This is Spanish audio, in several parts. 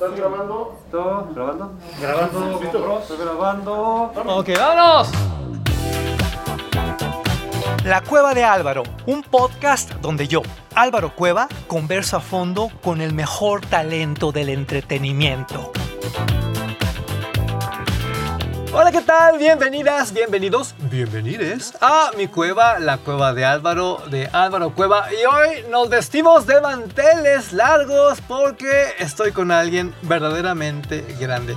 ¿Estás grabando? ¿Todo? ¿Grabando? Grabando. ¿Listo? Estoy grabando. Ok, vámonos. La Cueva de Álvaro, un podcast donde yo, Álvaro Cueva, converso a fondo con el mejor talento del entretenimiento. Hola, ¿qué tal? Bienvenidas, bienvenidos, bienvenides a mi cueva, la cueva de Álvaro, de Álvaro Cueva. Y hoy nos vestimos de manteles largos porque estoy con alguien verdaderamente grande.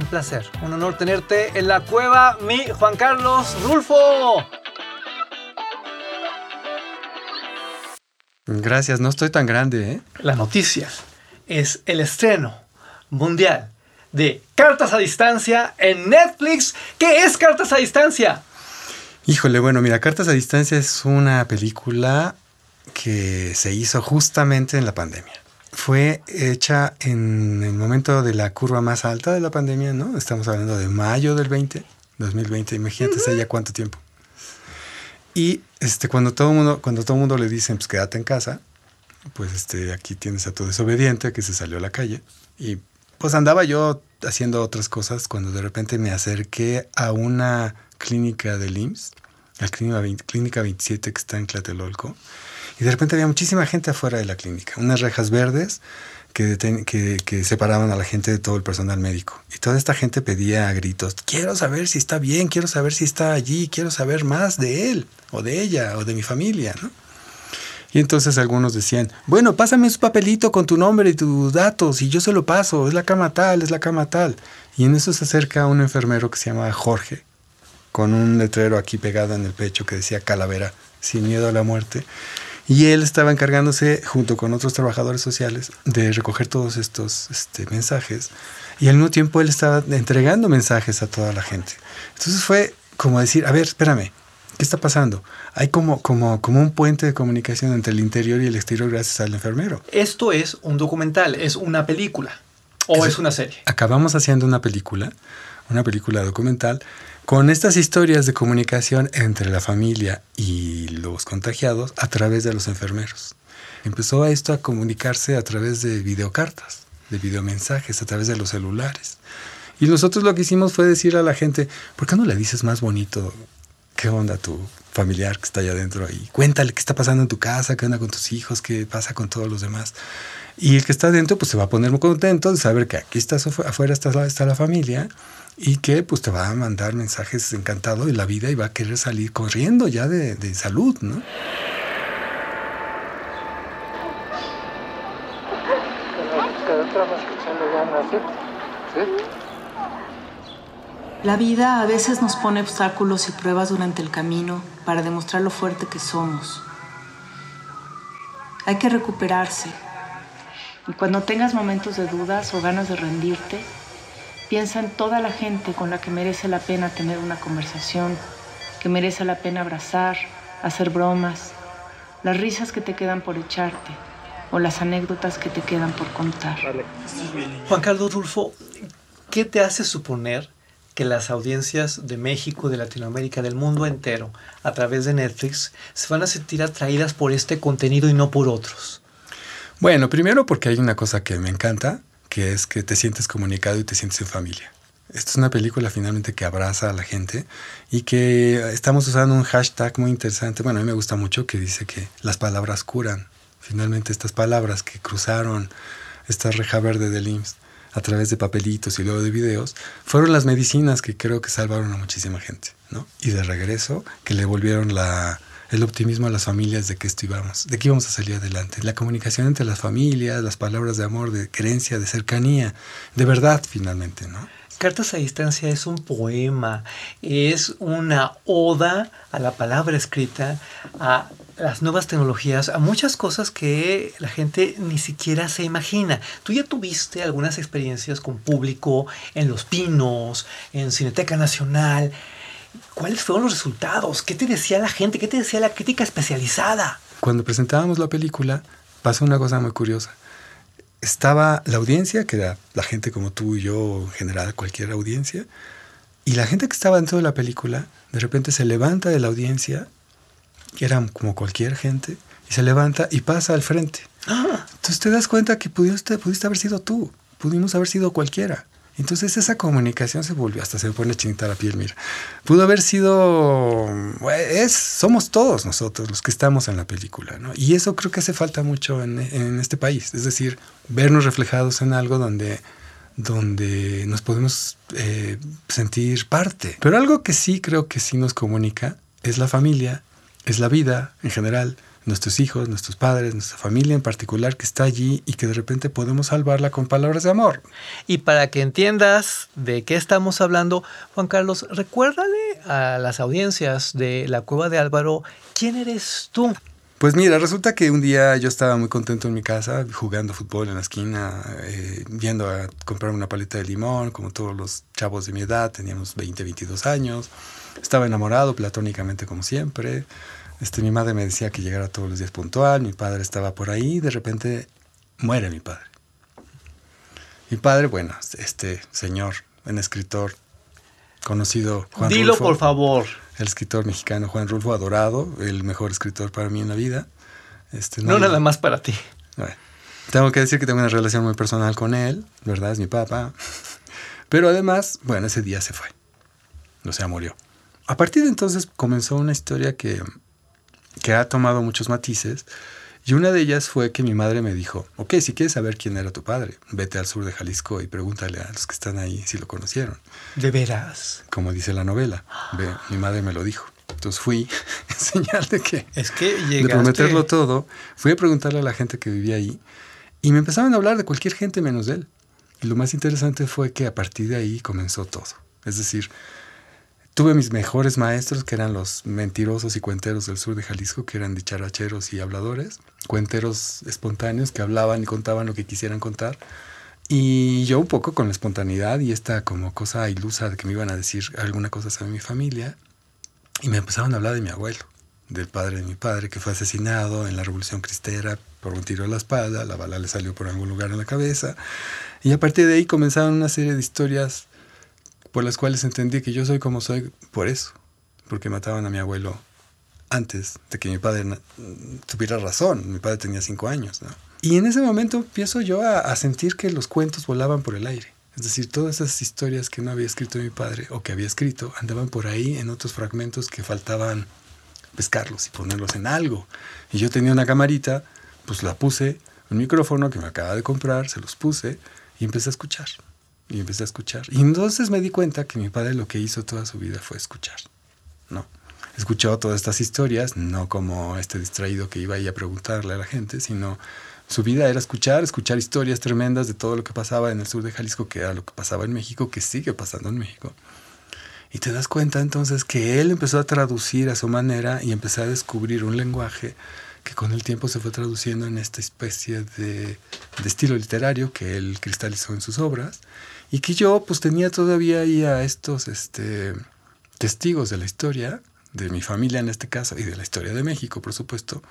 Un placer, un honor tenerte en la cueva, mi Juan Carlos Rulfo. Gracias, no estoy tan grande, ¿eh? La noticia es el estreno mundial de Cartas a Distancia en Netflix. ¿Qué es Cartas a Distancia? Híjole, bueno, mira, Cartas a Distancia es una película que se hizo justamente en la pandemia. Fue hecha en el momento de la curva más alta de la pandemia, ¿no? Estamos hablando de mayo del 20, 2020, imagínate hace ya cuánto tiempo. Y este, cuando todo el mundo, cuando todo mundo le dicen, pues quédate en casa, pues este, aquí tienes a tu desobediente que se salió a la calle. Y pues andaba yo haciendo otras cosas cuando de repente me acerqué a una clínica del IMSS, la clínica, 20 clínica 27 que está en Tlatelolco, y de repente había muchísima gente afuera de la clínica, unas rejas verdes que, que, que, separaban a la gente de todo el personal médico. Y toda esta gente pedía a gritos, quiero saber si está bien, quiero saber si está allí, quiero saber más de él, o de ella, o de mi familia, ¿no? Y entonces algunos decían, bueno, pásame su papelito con tu nombre y tus datos y yo se lo paso, es la cama tal, es la cama tal. Y en eso se acerca un enfermero que se llama Jorge, con un letrero aquí pegado en el pecho que decía calavera, sin miedo a la muerte. Y él estaba encargándose, junto con otros trabajadores sociales, de recoger todos estos este, mensajes. Y al mismo tiempo él estaba entregando mensajes a toda la gente. Entonces fue como decir, a ver, espérame, ¿qué está pasando? Hay como, como, como un puente de comunicación entre el interior y el exterior gracias al enfermero. Esto es un documental, es una película o es, es una serie. Acabamos haciendo una película, una película documental con estas historias de comunicación entre la familia y los contagiados a través de los enfermeros. Empezó esto a comunicarse a través de videocartas, de videomensajes, a través de los celulares. Y nosotros lo que hicimos fue decir a la gente, ¿por qué no le dices más bonito qué onda tu familiar que está allá adentro? Y cuéntale qué está pasando en tu casa, qué onda con tus hijos, qué pasa con todos los demás. Y el que está adentro pues se va a poner muy contento de saber que aquí estás afuera, está, está la familia y que pues te va a mandar mensajes encantado de la vida y va a querer salir corriendo ya de, de salud, ¿no? La vida a veces nos pone obstáculos y pruebas durante el camino para demostrar lo fuerte que somos. Hay que recuperarse. Y cuando tengas momentos de dudas o ganas de rendirte, Piensa en toda la gente con la que merece la pena tener una conversación, que merece la pena abrazar, hacer bromas, las risas que te quedan por echarte o las anécdotas que te quedan por contar. Juan Carlos Rulfo, ¿qué te hace suponer que las audiencias de México, de Latinoamérica, del mundo entero, a través de Netflix, se van a sentir atraídas por este contenido y no por otros? Bueno, primero porque hay una cosa que me encanta, que es que te sientes comunicado y te sientes en familia. Esta es una película finalmente que abraza a la gente y que estamos usando un hashtag muy interesante. Bueno, a mí me gusta mucho que dice que las palabras curan. Finalmente estas palabras que cruzaron esta reja verde del IMSS a través de papelitos y luego de videos, fueron las medicinas que creo que salvaron a muchísima gente, ¿no? Y de regreso, que le volvieron el optimismo a las familias de que esto íbamos, de que íbamos a salir adelante. La comunicación entre las familias, las palabras de amor, de creencia, de cercanía, de verdad finalmente, ¿no? Cartas a distancia es un poema, es una oda a la palabra escrita, a las nuevas tecnologías, a muchas cosas que la gente ni siquiera se imagina. Tú ya tuviste algunas experiencias con público en Los Pinos, en Cineteca Nacional. ¿Cuáles fueron los resultados? ¿Qué te decía la gente? ¿Qué te decía la crítica especializada? Cuando presentábamos la película, pasó una cosa muy curiosa. Estaba la audiencia, que era la gente como tú y yo, en general, cualquier audiencia, y la gente que estaba dentro de la película, de repente se levanta de la audiencia, que era como cualquier gente, y se levanta y pasa al frente. Ah. Entonces te das cuenta que pudiste, pudiste haber sido tú pudimos haber sido cualquiera. Entonces esa comunicación se volvió, hasta se me pone chinita la piel, mira. Pudo haber sido, es, somos todos nosotros los que estamos en la película, ¿no? Y eso creo que hace falta mucho en, en este país, es decir, vernos reflejados en algo donde, donde nos podemos eh, sentir parte. Pero algo que sí creo que sí nos comunica es la familia, es la vida en general, nuestros hijos, nuestros padres, nuestra familia en particular que está allí y que de repente podemos salvarla con palabras de amor. Y para que entiendas de qué estamos hablando, Juan Carlos, recuérdale a las audiencias de la Cueva de Álvaro, ¿quién eres tú? Pues mira, resulta que un día yo estaba muy contento en mi casa, jugando fútbol en la esquina, eh, yendo a comprar una paleta de limón, como todos los chavos de mi edad, teníamos 20, 22 años. Estaba enamorado platónicamente como siempre. Este, mi madre me decía que llegara todos los días puntual, mi padre estaba por ahí, y de repente muere mi padre. Mi padre, bueno, este señor, un escritor conocido, Juan Dilo por favor. El escritor mexicano Juan Rulfo, adorado, el mejor escritor para mí en la vida. Este, no, nada más para ti. Bueno, tengo que decir que tengo una relación muy personal con él, ¿verdad? Es mi papá. Pero además, bueno, ese día se fue. O sea, murió. A partir de entonces comenzó una historia que que ha tomado muchos matices. Y una de ellas fue que mi madre me dijo, ok, si quieres saber quién era tu padre, vete al sur de Jalisco y pregúntale a los que están ahí si lo conocieron. ¿De veras? Como dice la novela. Ve, mi madre me lo dijo. Entonces fui, en señal de que... Es que llegaste... De prometerlo todo, fui a preguntarle a la gente que vivía ahí y me empezaron a hablar de cualquier gente menos de él. Y lo más interesante fue que a partir de ahí comenzó todo. Es decir, Tuve mis mejores maestros, que eran los mentirosos y cuenteros del sur de Jalisco, que eran dicharacheros y habladores, cuenteros espontáneos que hablaban y contaban lo que quisieran contar. Y yo un poco con la espontaneidad y esta como cosa ilusa de que me iban a decir alguna cosa sobre mi familia. Y me empezaron a hablar de mi abuelo, del padre de mi padre, que fue asesinado en la Revolución Cristera por un tiro a la espalda, la bala le salió por algún lugar en la cabeza. Y a partir de ahí comenzaron una serie de historias por las cuales entendí que yo soy como soy por eso, porque mataban a mi abuelo antes de que mi padre tuviera razón. Mi padre tenía cinco años. Y en ese momento empiezo yo a, sentir que los cuentos volaban por el aire. Es decir, todas esas historias que no había escrito mi padre o que había escrito andaban por ahí en otros fragmentos que faltaban pescarlos y ponerlos en algo. Y yo tenía una camarita, pues la puse, un micrófono que me acaba de comprar, se los puse y empecé a escuchar. Y empecé a escuchar. Y entonces me di cuenta que mi padre lo que hizo toda su vida fue escuchar. ¿no? Escuchó todas estas historias, no como este distraído que iba ahí a preguntarle a la gente, sino su vida era escuchar, escuchar historias tremendas de todo lo que pasaba en el sur de Jalisco, que era lo que pasaba en México, que sigue pasando en México. Y te das cuenta entonces que él empezó a traducir a su manera y empezó a descubrir un lenguaje que con el tiempo se fue traduciendo en esta especie de, de estilo literario que él cristalizó en sus obras y que yo pues tenía todavía ahí a estos este, testigos de la historia, de mi familia en este caso, y de la historia de México, por supuesto,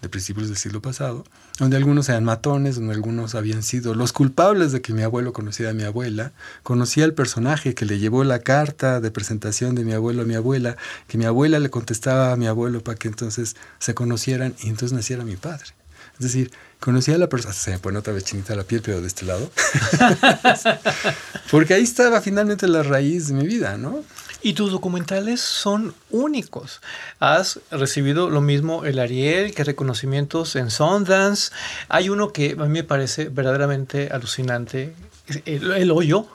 de principios del siglo pasado, donde algunos eran matones, donde algunos habían sido los culpables de que mi abuelo conociera a mi abuela, conocía al personaje que le llevó la carta de presentación de mi abuelo a mi abuela, que mi abuela le contestaba a mi abuelo para que entonces se conocieran y entonces naciera mi padre. Es decir, conocía a la persona, se me pone otra vez chinita la piel, pero de este lado. Porque ahí estaba finalmente la raíz de mi vida, ¿no? Y tus documentales son únicos. Has recibido lo mismo el Ariel, que reconocimientos en Sundance. Hay uno que a mí me parece verdaderamente alucinante, el, hoyo.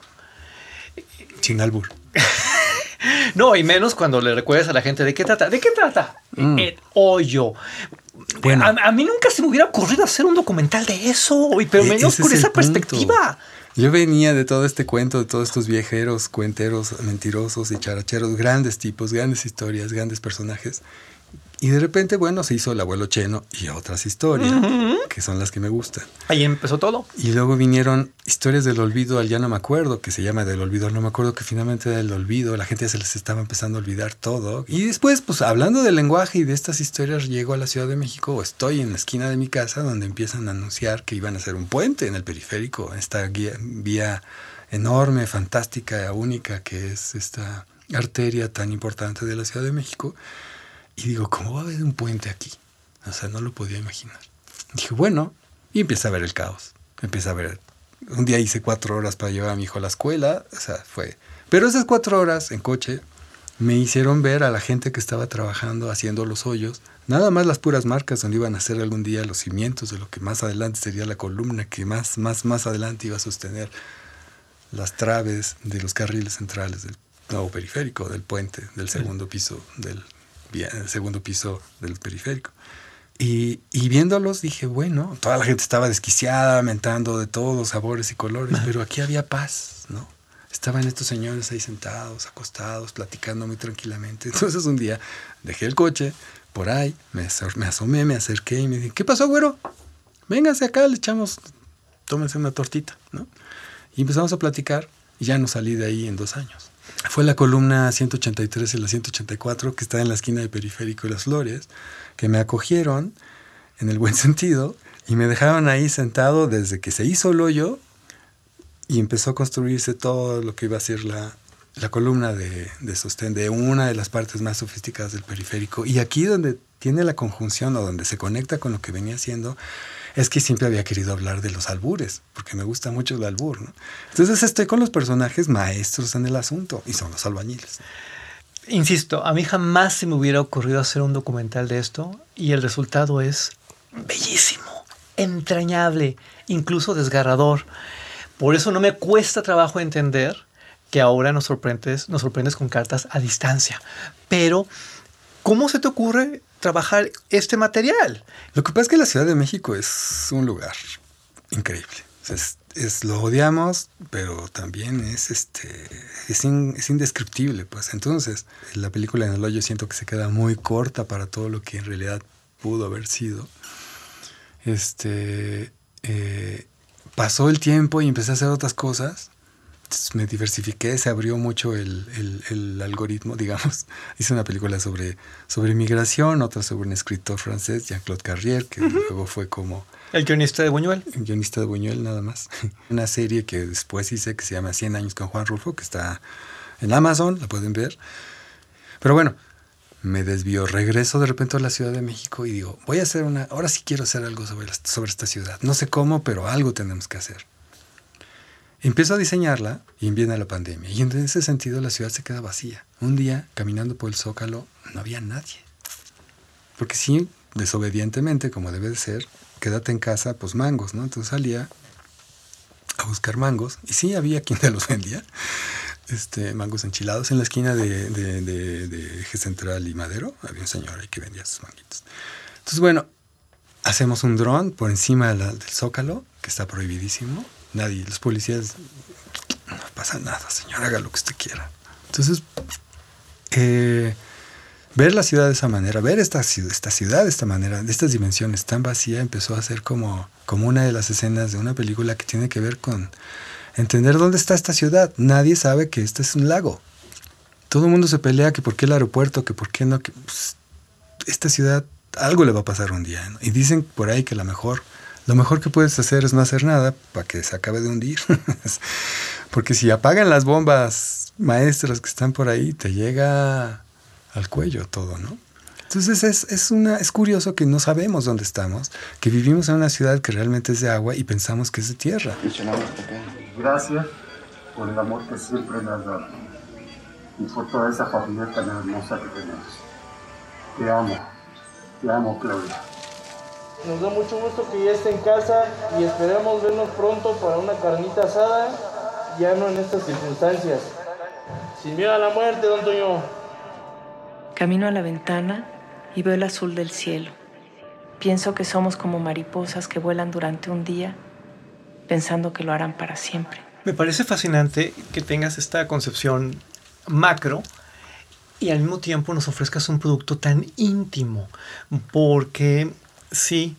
Chingalbur. no, y menos cuando le recuerdas a la gente de qué trata. ¿De qué trata? Mm. El hoyo. Bueno. A, mí nunca se me hubiera ocurrido hacer un documental de eso, pero e-, menos con esa perspectiva. Yo venía de todo este cuento, de todos estos viajeros, cuenteros, mentirosos y characheros, grandes tipos, grandes historias, grandes personajes. Y de repente, bueno, se hizo el abuelo Cheno y otras historias, que son las que me gustan. Ahí empezó todo. Y luego vinieron historias del olvido al ya no me acuerdo, que se llama del olvido al no me acuerdo, que finalmente del olvido, la gente ya se les estaba empezando a olvidar todo. Y después, pues hablando del lenguaje y de estas historias, llego a la Ciudad de México, o estoy en la esquina de mi casa, donde empiezan a anunciar que iban a hacer un puente en el periférico, en esta vía enorme, fantástica, única, que es esta arteria tan importante de la Ciudad de México. Y digo, ¿cómo va a haber un puente aquí? O sea, no lo podía imaginar. Dije, bueno, y empieza a ver el caos. Empieza a ver Un día hice cuatro horas para llevar a mi hijo a la escuela, o sea, fue... Pero esas cuatro horas en coche me hicieron ver a la gente que estaba trabajando haciendo los hoyos, nada más las puras marcas donde iban a hacer algún día los cimientos de lo que más adelante sería la columna que más, más, más adelante iba a sostener las traves de los carriles centrales del nuevo periférico, del puente, del segundo piso, del, segundo piso del periférico. Y, y viéndolos dije, bueno, toda la gente estaba desquiciada, mentando de todos sabores y colores, pero aquí había paz, ¿no? Estaban estos señores ahí sentados, acostados, platicando muy tranquilamente. Entonces un día dejé el coche por ahí, me, aso- me asomé, me acerqué y me dije, ¿qué pasó, güero? Véngase acá, le echamos, tómense una tortita, ¿no? Y empezamos a platicar y ya no salí de ahí en dos años. Fue la columna 183 y la 184 que está en la esquina de Periférico y Las Flores, que me acogieron en el buen sentido y me dejaron ahí sentado desde que se hizo el hoyo y empezó a construirse todo lo que iba a ser la, la columna de, de sostén de una de las partes más sofisticadas del periférico. Y aquí donde tiene la conjunción o donde se conecta con lo que venía haciendo, es que siempre había querido hablar de los albures, porque me gusta mucho el albur. ¿no? Entonces estoy con los personajes maestros en el asunto y son los albañiles. Insisto, a mí jamás se me hubiera ocurrido hacer un documental de esto y el resultado es bellísimo, entrañable, incluso desgarrador. Por eso no me cuesta trabajo entender que ahora nos sorprendes, nos sorprendes con cartas a distancia. Pero, ¿cómo se te ocurre trabajar este material? Lo que pasa es que la Ciudad de México es un lugar increíble. Es, lo odiamos, pero también es este es indescriptible. Pues entonces, la película en el hoyo siento que se queda muy corta para todo lo que en realidad pudo haber sido. Este eh, pasó el tiempo y empecé a hacer otras cosas. Entonces me diversifiqué, se abrió mucho el, el- el algoritmo, digamos. Hice una película sobre, sobre migración, otra sobre un escritor francés, Jean-Claude Carrier, que luego fue como El guionista de Buñuel. un guionista de Buñuel nada más. Una serie que después hice que se llama 100 años con Juan Rulfo, que está en Amazon, la pueden ver. Pero bueno, me desvío, regreso de repente a la Ciudad de México y digo, voy a hacer una, ahora sí quiero hacer algo sobre, sobre esta ciudad. No sé cómo, pero algo tenemos que hacer. Empiezo a diseñarla y viene la pandemia. Y en ese sentido la ciudad se queda vacía. Un día, caminando por el Zócalo, no había nadie. Porque sí, desobedientemente, como debe de ser, quédate en casa, pues mangos, ¿no? Entonces salía a buscar mangos. Y sí, había quien te los vendía. Este, mangos enchilados en la esquina de, de, de- de Eje Central y Madero. Había un señor ahí que vendía sus manguitos. Entonces, bueno, hacemos un dron por encima del Zócalo, que está prohibidísimo. Nadie, los policías, no pasa nada, señor, haga lo que usted quiera. Entonces, eh, ver la ciudad de esa manera, ver esta, esta ciudad de esta manera, de estas dimensiones tan vacía, empezó a ser como, como una de las escenas de una película que tiene que ver con entender dónde está esta ciudad. Nadie sabe que este es un lago. Todo el mundo se pelea que por qué el aeropuerto, que por qué no, que pues, esta ciudad algo le va a pasar un día. Y dicen por ahí que la mejor, lo mejor que puedes hacer es no hacer nada para que se acabe de hundir. Porque si apagan las bombas maestras que están por ahí, te llega al cuello todo, ¿no? Entonces es, es, una, es curioso que no sabemos dónde estamos, que vivimos en una ciudad que realmente es de agua y pensamos que es de tierra. Gracias por el amor que siempre me has dado y por toda esa familia tan hermosa que tenemos. Te amo, te amo, Claudia. Nos da mucho gusto que ya esté en casa y esperamos vernos pronto para una carnita asada, ya no en estas circunstancias. Sin miedo a la muerte, don Toño. Camino a la ventana y veo el azul del cielo. Pienso que somos como mariposas que vuelan durante un día, pensando que lo harán para siempre. Me parece fascinante que tengas esta concepción macro y al mismo tiempo nos ofrezcas un producto tan íntimo, porque sí,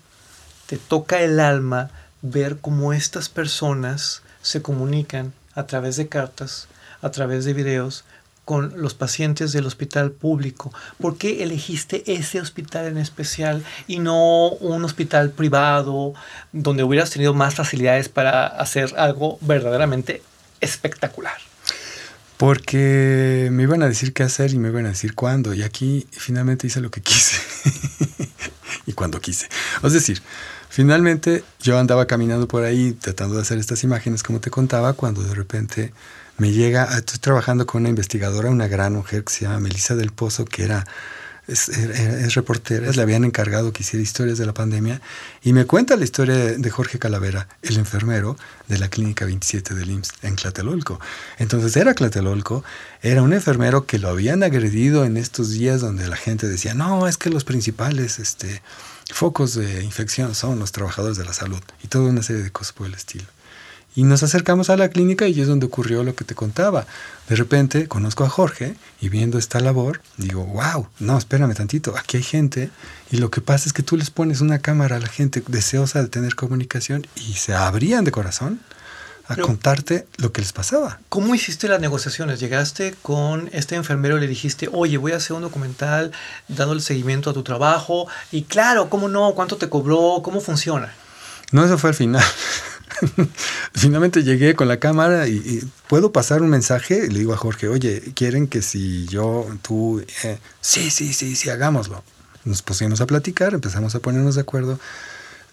te toca el alma ver cómo estas personas se comunican a través de cartas, a través de videos, con los pacientes del hospital público. ¿Por qué elegiste ese hospital en especial y no un hospital privado donde hubieras tenido más facilidades para hacer algo verdaderamente espectacular? Porque me iban a decir qué hacer y me iban a decir cuándo. Y aquí finalmente hice lo que quise. y cuando quise. Es decir, Finalmente yo andaba caminando por ahí tratando de hacer estas imágenes como te contaba cuando de repente me llega, estoy trabajando con una investigadora, una gran mujer que se llama Melissa del Pozo, que era es, reportera, le habían encargado que hiciera historias de la pandemia y me cuenta la historia de Jorge Calavera, el enfermero de la Clínica 27 del IMSS en Tlatelolco. Entonces era Tlatelolco, era un enfermero que lo habían agredido en estos días donde la gente decía, no, es que los principales este, focos de infección son los trabajadores de la salud y toda una serie de cosas por el estilo. Y nos acercamos a la clínica y es donde ocurrió lo que te contaba. De repente conozco a Jorge y viendo esta labor, digo, wow, no, espérame tantito, aquí hay gente y lo que pasa es que tú les pones una cámara a la gente deseosa de tener comunicación y se abrían de corazón a contarte lo que les pasaba. ¿Cómo hiciste las negociaciones? Llegaste con este enfermero y le dijiste, oye, voy a hacer un documental dándole seguimiento a tu trabajo y claro, ¿cómo no? ¿Cuánto te cobró? ¿Cómo funciona? No, eso fue al final. Finalmente llegué con la cámara y, puedo pasar un mensaje. Le digo a Jorge, oye, quieren que si yo, tú, eh, sí, sí, sí, sí, hagámoslo. Nos pusimos a platicar, empezamos a ponernos de acuerdo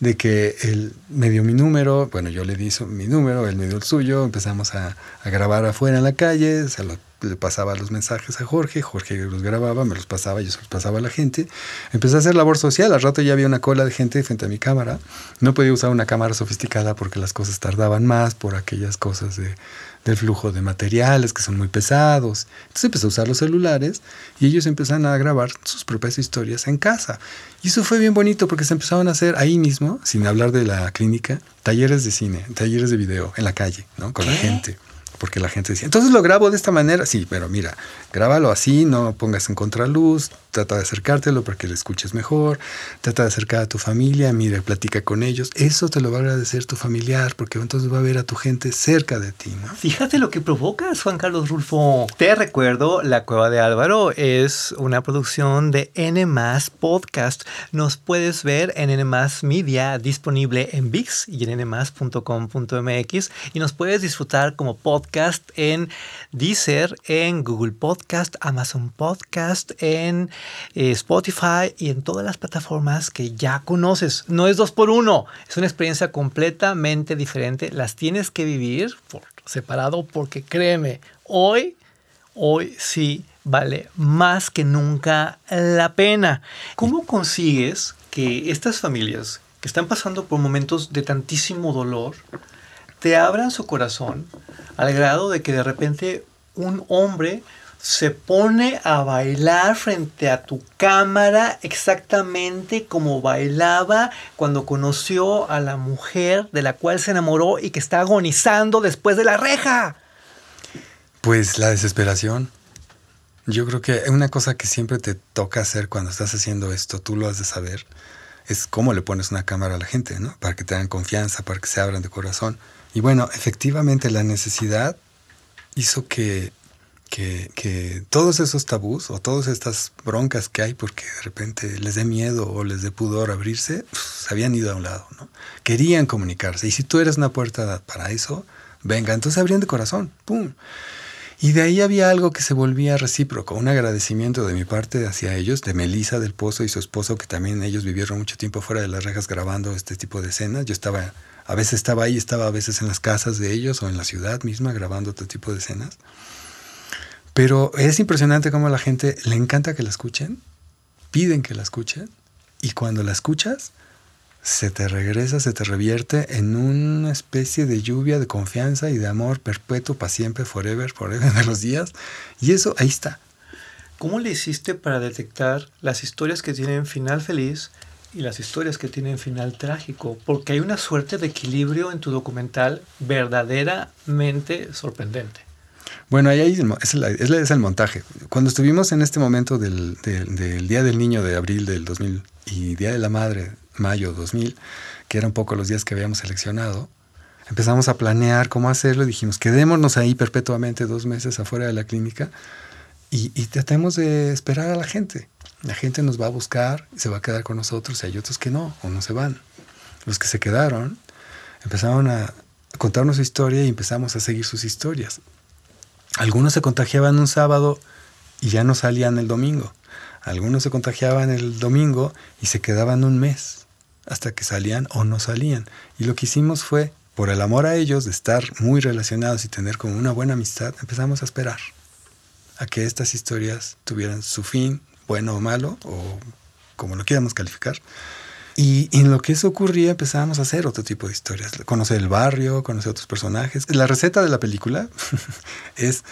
de que él me dio mi número, bueno, yo le di mi número, él me dio el suyo, empezamos a, a grabar afuera en la calle, se lo le pasaba los mensajes a Jorge, Jorge los grababa, me los pasaba, yo se los pasaba a la gente. Empecé a hacer labor social, al rato ya había una cola de gente frente a mi cámara. No podía usar una cámara sofisticada porque las cosas tardaban más por aquellas cosas de, del flujo de materiales que son muy pesados. Entonces empecé a usar los celulares y ellos empezaron a grabar sus propias historias en casa. Y eso fue bien bonito porque se empezaron a hacer ahí mismo, sin hablar de la clínica, talleres de cine, talleres de video en la calle, ¿no? Con la gente porque la gente decía, entonces lo grabo de esta manera, sí, pero mira, grábalo así, no pongas en contraluz, trata de acercártelo para que le escuches mejor, trata de acercar a tu familia, mira, platica con ellos, eso te lo va a agradecer tu familiar, porque entonces va a ver a tu gente cerca de ti. ¿no? Fíjate lo que provocas, Juan Carlos Rulfo. Te recuerdo, La Cueva de Álvaro es una producción de N Podcast. Nos puedes ver en N Media, disponible en VIX y en nmas.com.mx y nos puedes disfrutar como podcast en Deezer, en Google Podcast, Amazon Podcast, en eh, Spotify y en todas las plataformas que ya conoces. No es dos por uno, es una experiencia completamente diferente. Las tienes que vivir por separado porque créeme, hoy, hoy sí vale más que nunca la pena. ¿Cómo consigues que estas familias que están pasando por momentos de tantísimo dolor te abran su corazón al grado de que de repente un hombre se pone a bailar frente a tu cámara exactamente como bailaba cuando conoció a la mujer de la cual se enamoró y que está agonizando después de la reja. Pues la desesperación. Yo creo que una cosa que siempre te toca hacer cuando estás haciendo esto, tú lo has de saber, es cómo le pones una cámara a la gente, ¿no? Para que te den confianza, para que se abran de corazón. Y bueno, efectivamente la necesidad hizo que que, todos esos tabús o todas estas broncas que hay porque de repente les dé miedo o les dé pudor abrirse, pues, se habían ido a un lado, ¿no? Querían comunicarse. Y si tú eres una puerta para eso, venga, entonces abrían de corazón, ¡pum! Y de ahí había algo que se volvía recíproco, un agradecimiento de mi parte hacia ellos, de Melissa del Pozo y su esposo, que también ellos vivieron mucho tiempo fuera de las rejas grabando este tipo de escenas. Yo estaba, a veces estaba ahí, estaba a veces en las casas de ellos o en la ciudad misma grabando este tipo de escenas. Pero es impresionante cómo a la gente le encanta que la escuchen, piden que la escuchen, y cuando la escuchas, se te regresa, se te revierte en una especie de lluvia de confianza y de amor perpetuo para siempre, forever, forever de los días. Y eso ahí está. ¿Cómo le hiciste para detectar las historias que tienen final feliz y las historias que tienen final trágico? Porque hay una suerte de equilibrio en tu documental verdaderamente sorprendente. Bueno, ahí es, es, el montaje. Cuando estuvimos en este momento del, Día del Niño de abril del 2000 y Día de la Madre, mayo 2000, que eran un poco los días que habíamos seleccionado, empezamos a planear cómo hacerlo y dijimos, quedémonos ahí perpetuamente dos meses afuera de la clínica y, tratemos de esperar a la gente. La gente nos va a buscar, se va a quedar con nosotros y hay otros que no, o no se van. Los que se quedaron empezaron a contarnos su historia y empezamos a seguir sus historias. Algunos se contagiaban un sábado y ya no salían el domingo. Algunos se contagiaban el domingo y se quedaban un mes. hasta que salían o no salían. Y lo que hicimos fue, por el amor a ellos, de estar muy relacionados y tener como una buena amistad, empezamos a esperar a que estas historias tuvieran su fin, bueno o malo, o como lo quieramos calificar. Y en lo que eso ocurría empezábamos a hacer otro tipo de historias, conocer el barrio, conocer otros personajes. La receta de la película es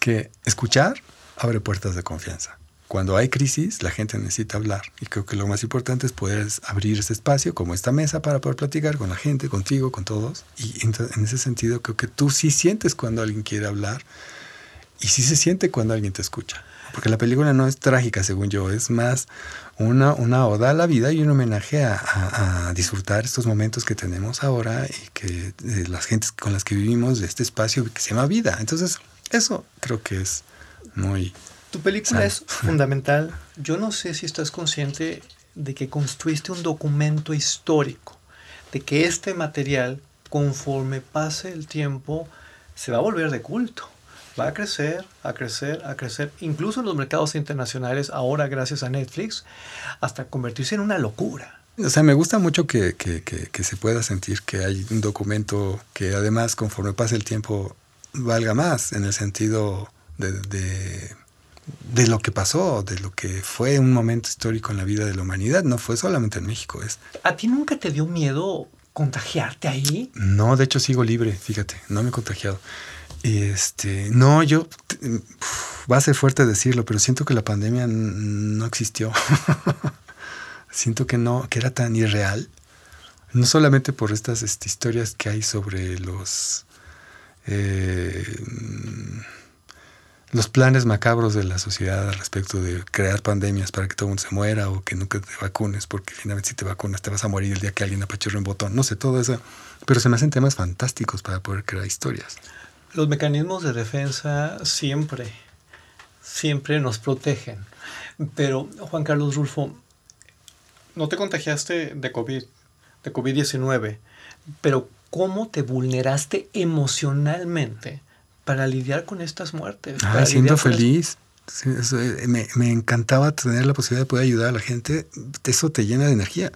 que escuchar abre puertas de confianza. Cuando hay crisis, la gente necesita hablar. Y creo que lo más importante es poder abrir ese espacio, como esta mesa, para poder platicar con la gente, contigo, con todos. Y en ese sentido, creo que tú sí sientes cuando alguien quiere hablar y sí se siente cuando alguien te escucha. Porque la película no es trágica, según yo, es más una, una oda a la vida y un homenaje a, disfrutar estos momentos que tenemos ahora y que las gentes con las que vivimos de este espacio que se llama vida. Entonces, eso creo que es muy... Tu película es fundamental. Yo no sé si estás consciente de que construiste un documento histórico, de que este material, conforme pase el tiempo, se va a volver de culto va a crecer, a crecer, a crecer, incluso en los mercados internacionales, ahora gracias a Netflix, hasta convertirse en una locura. O sea, me gusta mucho que, que, que, se pueda sentir que hay un documento que además conforme pase el tiempo valga más en el sentido de, de, de, lo que pasó, de lo que fue un momento histórico en la vida de la humanidad. No fue solamente en México. Es... ¿A ti nunca te dio miedo contagiarte ahí? No, de hecho sigo libre, fíjate, no me he contagiado. Este, no, yo va a ser fuerte decirlo, pero siento que la pandemia no existió. siento que no, que era tan irreal. No solamente por estas este, historias que hay sobre los eh, los planes macabros de la sociedad al respecto de crear pandemias para que todo el mundo se muera o que nunca te vacunes, porque finalmente si te vacunas te vas a morir el día que alguien apachurre un botón. No sé, todo eso. Pero se me hacen temas fantásticos para poder crear historias. Los mecanismos de defensa siempre, siempre nos protegen. Pero, Juan Carlos Rulfo, no te contagiaste de COVID, de COVID-19, pero ¿cómo te vulneraste emocionalmente para lidiar con estas muertes? Ah, siendo feliz. Eh, me, me encantaba tener la posibilidad de poder ayudar a la gente. Eso te llena de energía.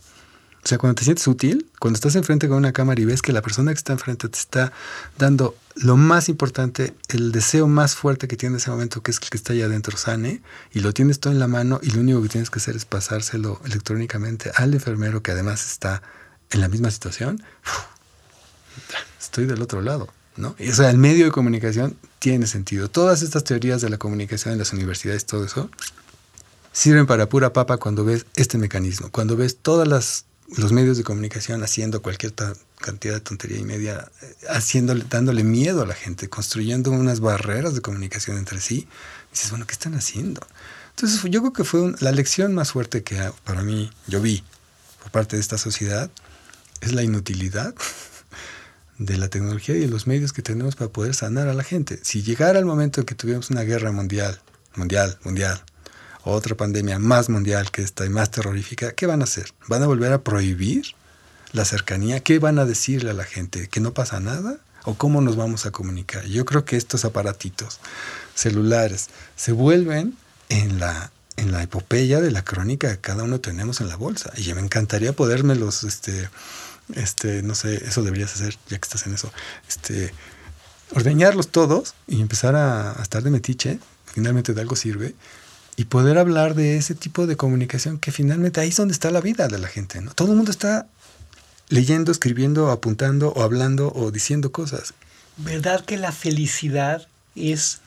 O sea, cuando te sientes útil, cuando estás enfrente con una cámara y ves que la persona que está enfrente te está dando lo más importante, el deseo más fuerte que tiene en ese momento, que es el que está allá adentro, sane, y lo tienes todo en la mano y lo único que tienes que hacer es pasárselo electrónicamente al enfermero que además está en la misma situación, estoy del otro lado. ¿no? Y, o sea, el medio de comunicación tiene sentido. Todas estas teorías de la comunicación en las universidades, todo eso, sirven para pura papa cuando ves este mecanismo, cuando ves todas las los medios de comunicación haciendo cualquier cantidad de tontería y media, eh, haciéndole, dándole miedo a la gente, construyendo unas barreras de comunicación entre sí. dices, bueno, ¿qué están haciendo? Entonces yo creo que fue la lección más fuerte que para mí yo vi por parte de esta sociedad, es la inutilidad de la tecnología y de los medios que tenemos para poder sanar a la gente. Si llegara el momento en que tuviéramos una guerra mundial, mundial, mundial, otra pandemia más mundial que esta y más terrorífica, ¿qué van a hacer? ¿Van a volver a prohibir la cercanía? ¿Qué van a decirle a la gente? ¿Que no pasa nada? ¿O cómo nos vamos a comunicar? Yo creo que estos aparatitos celulares se vuelven en la, en la epopeya de la crónica que cada uno tenemos en la bolsa. Y me encantaría podérmelos, este, este, no sé, eso deberías hacer ya que estás en eso, este, ordeñarlos todos y empezar a, a estar de metiche, finalmente de algo sirve, y poder hablar de ese tipo de comunicación que finalmente ahí es donde está la vida de la gente. ¿no? Todo el mundo está leyendo, escribiendo, apuntando o hablando o diciendo cosas. ¿Verdad que la felicidad es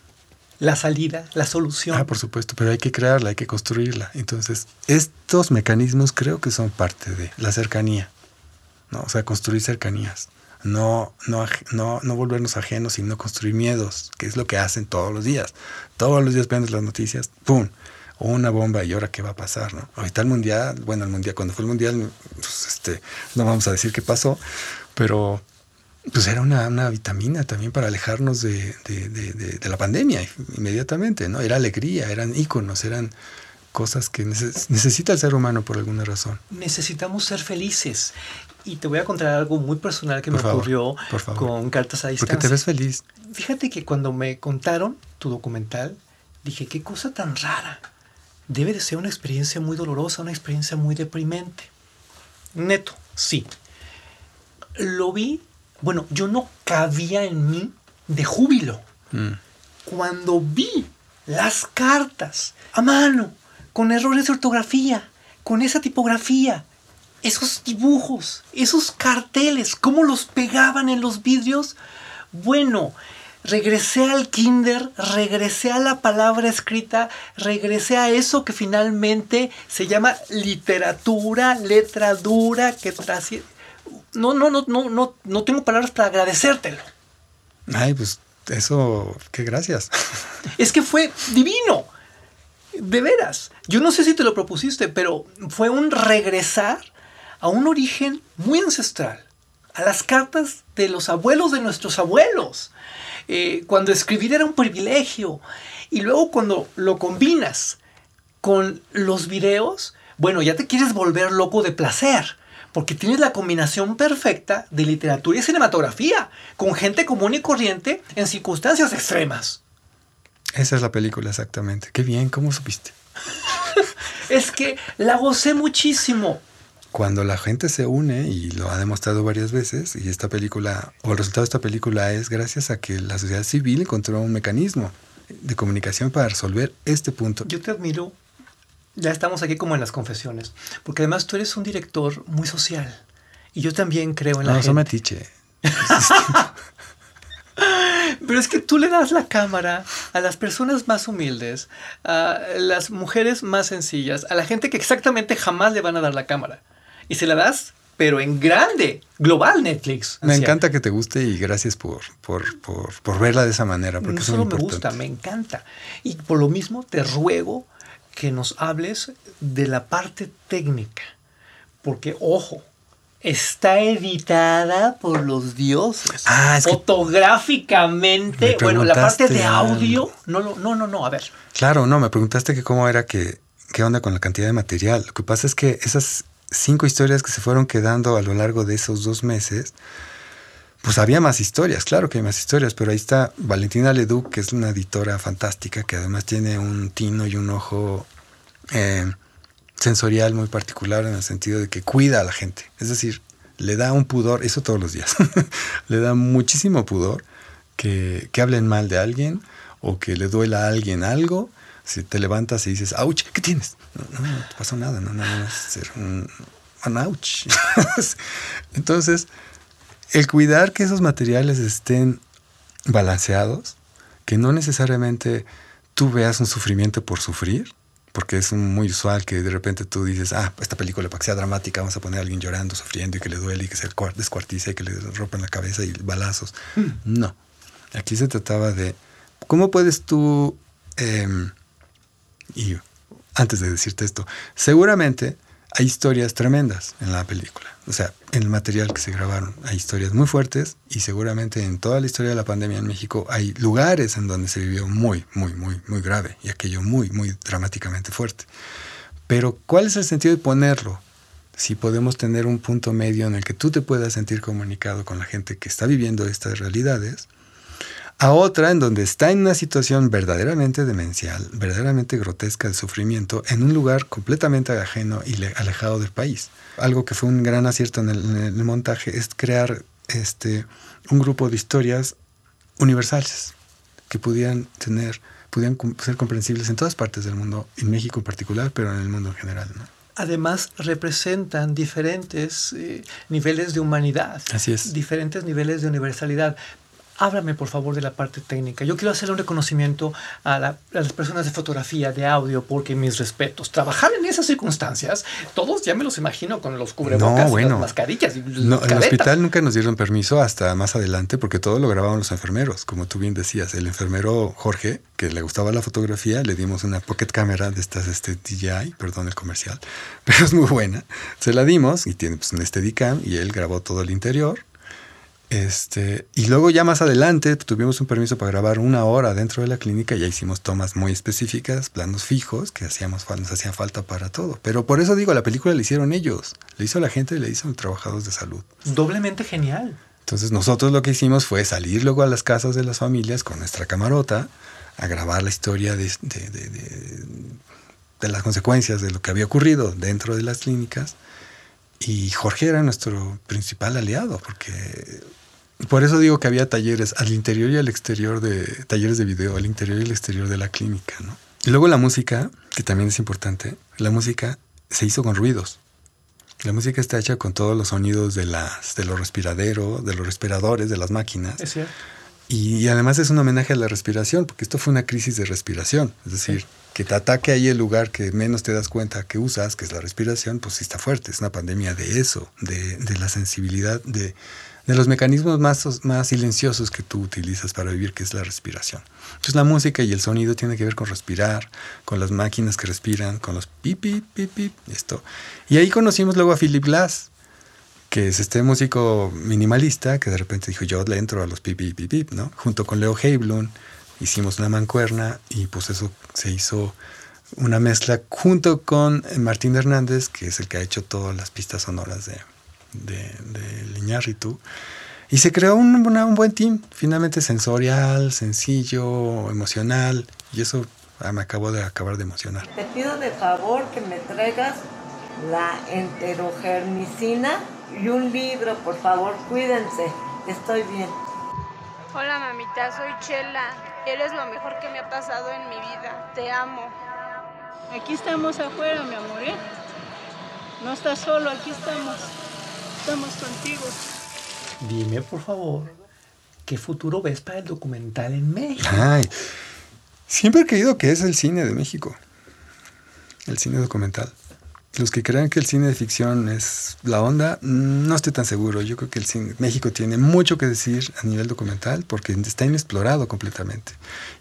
la salida, la solución? Ah, por supuesto, pero hay que crearla, hay que construirla. Entonces, estos mecanismos creo que son parte de la cercanía, ¿no? O sea, construir cercanías. No, no, no, no volvernos ajenos, sino construir miedos, que es lo que hacen todos los días. Todos los días ven las noticias, ¡pum! una bomba y ahora qué va a pasar, ¿no? Ahorita el mundial, bueno, el mundial, cuando fue el mundial, pues, este, no vamos a decir qué pasó, pero pues era una, una vitamina también para alejarnos de, de, de, la pandemia inmediatamente, ¿no? Era alegría, eran íconos, eran cosas que necesita el ser humano por alguna razón. Necesitamos ser felices. Y te voy a contar algo muy personal que me ocurrió con cartas a distancia. Porque te ves feliz. Fíjate que cuando me contaron tu documental, dije, qué cosa tan rara. Debe de ser una experiencia muy dolorosa, una experiencia muy deprimente. neto, sí. Lo vi, bueno, yo no cabía en mí de júbilo. Mm. Cuando vi las cartas a mano, con errores de ortografía, con esa tipografía, esos dibujos, esos carteles, cómo los pegaban en los vidrios, bueno, regresé al kinder, regresé a la palabra escrita, regresé a eso que finalmente se llama literatura, letra dura, que trasciende. No, no, no, no, no, no tengo palabras para agradecértelo. Ay, pues eso, qué gracias. Es que fue divino. De veras. Yo no sé si te lo propusiste, pero fue un regresar a un origen muy ancestral, a las cartas de los abuelos de nuestros abuelos. Eh, cuando escribir era un privilegio. Y luego cuando lo combinas con los videos, bueno, ya te quieres volver loco de placer. Porque tienes la combinación perfecta de literatura y cinematografía, con gente común y corriente en circunstancias extremas. Esa es la película exactamente. Qué bien, ¿cómo supiste? es que la gocé muchísimo. Cuando la gente se une, y lo ha demostrado varias veces, y esta película, o el resultado de esta película es gracias a que la sociedad civil encontró un mecanismo de comunicación para resolver este punto. Yo te admiro ya estamos aquí como en las confesiones, porque además tú eres un director muy social y yo también creo en la no, gente. No, metiche. Pero es que tú le das la cámara a las personas más humildes, a las mujeres más sencillas, a la gente que exactamente jamás le van a dar la cámara. Y se la das, pero en grande, global Netflix. Me encanta que te guste y gracias por, por, por, por verla de esa manera. Porque no solo me gusta, me encanta. Y por lo mismo te ruego que nos hables de la parte técnica. Porque, ojo, está editada por los dioses. Ah, es Fotográficamente, bueno, la parte de audio, no, no, no, no, a ver. Claro, no, me preguntaste que cómo era que, qué onda con la cantidad de material. Lo que pasa es que esas cinco historias que se fueron quedando a lo largo de esos dos meses, pues había más historias, claro que hay más historias, pero ahí está Valentina Leduc, que es una editora fantástica, que además tiene un tino y un ojo eh, sensorial muy particular en el sentido de que cuida a la gente. Es decir, le da un pudor, eso todos los días, le da muchísimo pudor que, que, hablen mal de alguien o que le duela a alguien algo. Si te levantas y dices, ouch, ¿qué tienes? No, no, no te pasó nada, no, nada más ser un, un ouch. Entonces, el cuidar que esos materiales estén balanceados, que no necesariamente tú veas un sufrimiento por sufrir, porque es muy usual que de repente tú dices, ah, esta película para que sea dramática vamos a poner a alguien llorando, sufriendo y que le duele y que se descuartiza y que le rompan la cabeza y balazos. Mm. No, aquí se trataba de cómo puedes tú, eh, y antes de decirte esto, seguramente hay historias tremendas en la película. O sea, en el material que se grabaron hay historias muy fuertes y seguramente en toda la historia de la pandemia en México hay lugares en donde se vivió muy, muy, muy, muy grave y aquello muy, muy dramáticamente fuerte. Pero ¿cuál es el sentido de ponerlo? Si podemos tener un punto medio en el que tú te puedas sentir comunicado con la gente que está viviendo estas realidades, a otra en donde está en una situación verdaderamente demencial, verdaderamente grotesca de sufrimiento, en un lugar completamente ajeno y alejado del país. Algo que fue un gran acierto en el, en el montaje es crear este, un grupo de historias universales que pudieran tener, pudieran ser comprensibles en todas partes del mundo, en México en particular, pero en el mundo en general. ¿no? además representan diferentes eh, niveles de humanidad, Así es. diferentes niveles de universalidad. Háblame por favor de la parte técnica. Yo quiero hacer un reconocimiento a, la, a, las personas de fotografía, de audio, porque mis respetos. Trabajar en esas circunstancias, todos ya me los imagino con los cubrebocas, no, bueno, y las mascarillas. Y no, en el hospital nunca nos dieron permiso hasta más adelante porque todo lo grababan los enfermeros, como tú bien decías. El enfermero Jorge, que le gustaba la fotografía, le dimos una pocket cámara de estas este, DJI, perdón el comercial, pero es muy buena. Se la dimos y tiene pues, un Steadicam y él grabó todo el interior este, y luego ya más adelante tuvimos un permiso para grabar una hora dentro de la clínica y ya hicimos tomas muy específicas, planos fijos que hacíamos, nos hacía falta para todo. Pero por eso digo, la película la hicieron ellos, le hizo la gente y le hizo los trabajadores de salud. Doblemente genial. Entonces nosotros lo que hicimos fue salir luego a las casas de las familias con nuestra camarota a grabar la historia de, de, de, de las consecuencias de lo que había ocurrido dentro de las clínicas Y Jorge era nuestro principal aliado, porque por eso digo que había talleres al interior y al exterior de talleres de video, al interior y al exterior de la clínica, ¿no? Y luego la música, que también es importante, la música se hizo con ruidos. La música está hecha con todos los sonidos de, las, de los respiraderos, de los respiradores, de las máquinas. Es cierto. Y, además es un homenaje a la respiración, porque esto fue una crisis de respiración. Es decir, que te ataque ahí el lugar que menos te das cuenta que usas, que es la respiración, pues sí está fuerte. Es una pandemia de eso, de, de la sensibilidad, de, de los mecanismos más, más silenciosos que tú utilizas para vivir, que es la respiración. Entonces la música y el sonido tiene que ver con respirar, con las máquinas que respiran, con los pipi, pipi, esto. Y ahí conocimos luego a Philip Glass, que es este músico minimalista que de repente dijo, yo le entro a los pipi, pipi, ¿no? Junto con Leo Heiblum hicimos una mancuerna y pues eso se hizo una mezcla junto con Martín Hernández, que es el que ha hecho todas las pistas sonoras de, de, de tú Y se creó un, un, buen team, finalmente sensorial, sencillo, emocional, y eso ah, me acabo de acabar de emocionar. Te pido de favor que me traigas la enterogermicina y un libro, por favor, cuídense, estoy bien. Hola mamita, soy Chela, eres lo mejor que me ha pasado en mi vida, te amo. Aquí estamos afuera, mi amor, ¿eh? No estás solo, aquí estamos estamos contigo. Dime, por favor, ¿qué futuro ves para el documental en México? Ay, siempre he creído que es el cine de México. El cine documental. Los que crean que el cine de ficción es la onda, no estoy tan seguro. Yo creo que el cine, México tiene mucho que decir a nivel documental porque está inexplorado completamente.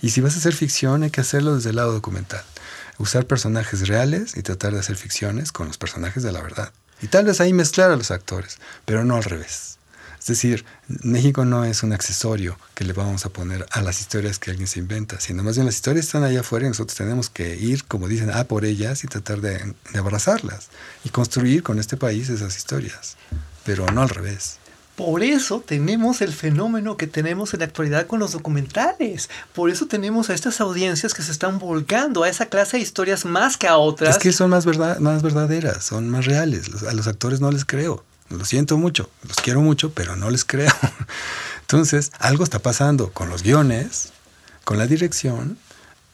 Y si vas a hacer ficción, hay que hacerlo desde el lado documental. Usar personajes reales y tratar de hacer ficciones con los personajes de la verdad. Y tal vez ahí mezclar a los actores, pero no al revés. Es decir, México no es un accesorio que le vamos a poner a las historias que alguien se inventa, sino más bien las historias están allá afuera y nosotros tenemos que ir, como dicen, a por ellas y tratar de, de abrazarlas y construir con este país esas historias, pero no al revés. Por eso tenemos el fenómeno que tenemos en la actualidad con los documentales. Por eso tenemos a estas audiencias que se están volcando a esa clase de historias más que a otras. Es que son más, verdad, más verdaderas, son más reales. A los actores no les creo. Lo siento mucho, los quiero mucho, pero no les creo. Entonces, algo está pasando con los guiones, con la dirección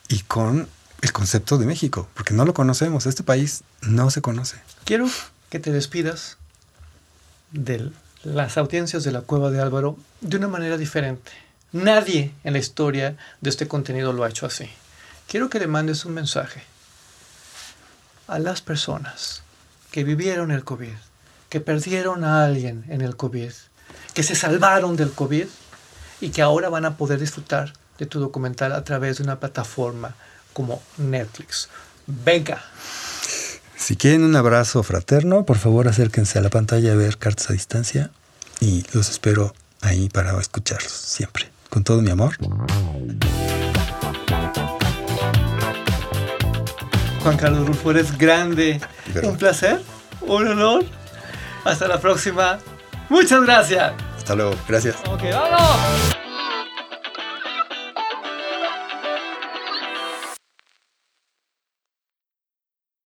y con el concepto de México, porque no lo conocemos. Este país no se conoce. Quiero que te despidas del las audiencias de la cueva de Álvaro de una manera diferente. Nadie en la historia de este contenido lo ha hecho así. Quiero que le mandes un mensaje a las personas que vivieron el COVID, que perdieron a alguien en el COVID, que se salvaron del COVID y que ahora van a poder disfrutar de tu documental a través de una plataforma como Netflix. Venga. Si quieren un abrazo fraterno, por favor acérquense a la pantalla a ver cartas a distancia y los espero ahí para escucharlos siempre. Con todo mi amor. Juan Carlos Rufo, eres grande. Un placer, un honor. Hasta la próxima. Muchas gracias. Hasta luego. Gracias. Ok, vámonos.